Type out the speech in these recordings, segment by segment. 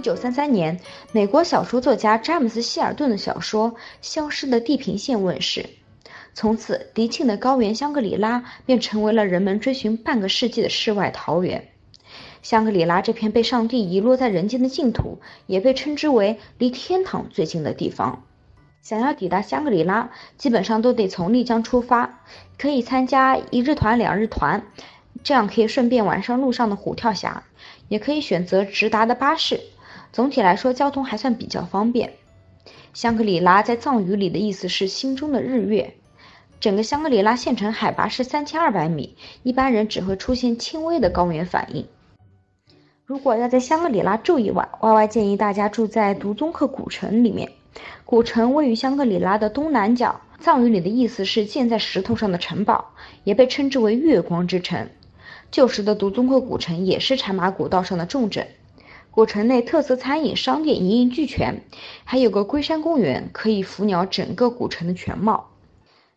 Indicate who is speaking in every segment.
Speaker 1: 一九三三年，美国小说作家詹姆斯·希尔顿的小说《消失的地平线》问世，从此迪庆的高原香格里拉便成为了人们追寻半个世纪的世外桃源。香格里拉这片被上帝遗落在人间的净土，也被称之为离天堂最近的地方。想要抵达香格里拉，基本上都得从丽江出发，可以参加一日团、两日团，这样可以顺便玩上路上的虎跳峡，也可以选择直达的巴士。总体来说，交通还算比较方便。香格里拉在藏语里的意思是“心中的日月”。整个香格里拉县城海拔是三千二百米，一般人只会出现轻微的高原反应。如果要在香格里拉住一晚，Y Y 建议大家住在独宗克古城里面。古城位于香格里拉的东南角，藏语里的意思是建在石头上的城堡，也被称之为月光之城。旧时的独宗克古城也是茶马古道上的重镇。古城内特色餐饮、商店一应俱全，还有个龟山公园，可以俯鸟整个古城的全貌。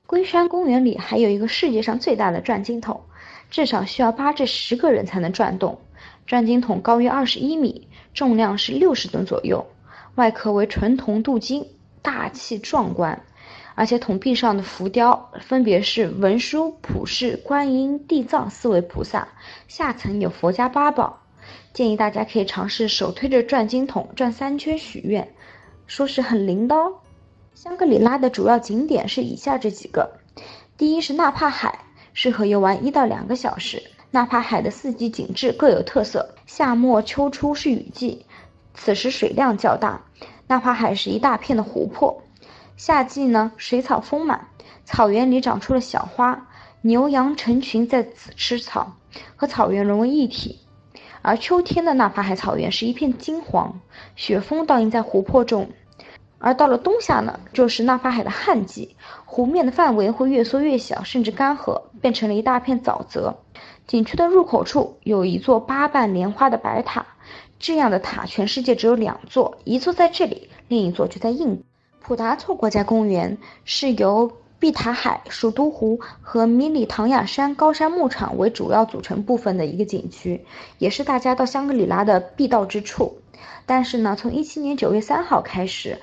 Speaker 1: 龟山公园里还有一个世界上最大的转经筒，至少需要八至十个人才能转动。转经筒高约二十一米，重量是六十吨左右，外壳为纯铜镀金，大气壮观。而且筒壁上的浮雕分别是文殊、普世、观音、地藏四位菩萨，下层有佛家八宝。建议大家可以尝试手推着转经筒转三圈许愿，说是很灵的哦。香格里拉的主要景点是以下这几个：第一是纳帕海，适合游玩一到两个小时。纳帕海的四季景致各有特色，夏末秋初是雨季，此时水量较大。纳帕海是一大片的湖泊，夏季呢水草丰满，草原里长出了小花，牛羊成群在此吃草，和草原融为一体。而秋天的纳帕海草原是一片金黄，雪峰倒映在湖泊中。而到了冬夏呢，就是纳帕海的旱季，湖面的范围会越缩越小，甚至干涸，变成了一大片沼泽。景区的入口处有一座八瓣莲花的白塔，这样的塔全世界只有两座，一座在这里，另一座就在印度。普达措国家公园是由。碧塔海、蜀都湖和米里唐雅山高山牧场为主要组成部分的一个景区，也是大家到香格里拉的必到之处。但是呢，从一七年九月三号开始，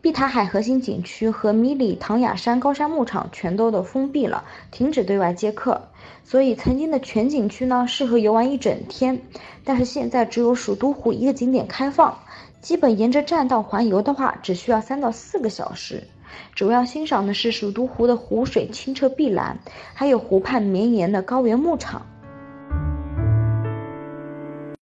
Speaker 1: 碧塔海核心景区和米里唐雅山高山牧场全都都封闭了，停止对外接客。所以曾经的全景区呢，适合游玩一整天，但是现在只有蜀都湖一个景点开放，基本沿着栈道环游的话，只需要三到四个小时。主要欣赏的是蜀都湖的湖水清澈碧蓝，还有湖畔绵延的高原牧场。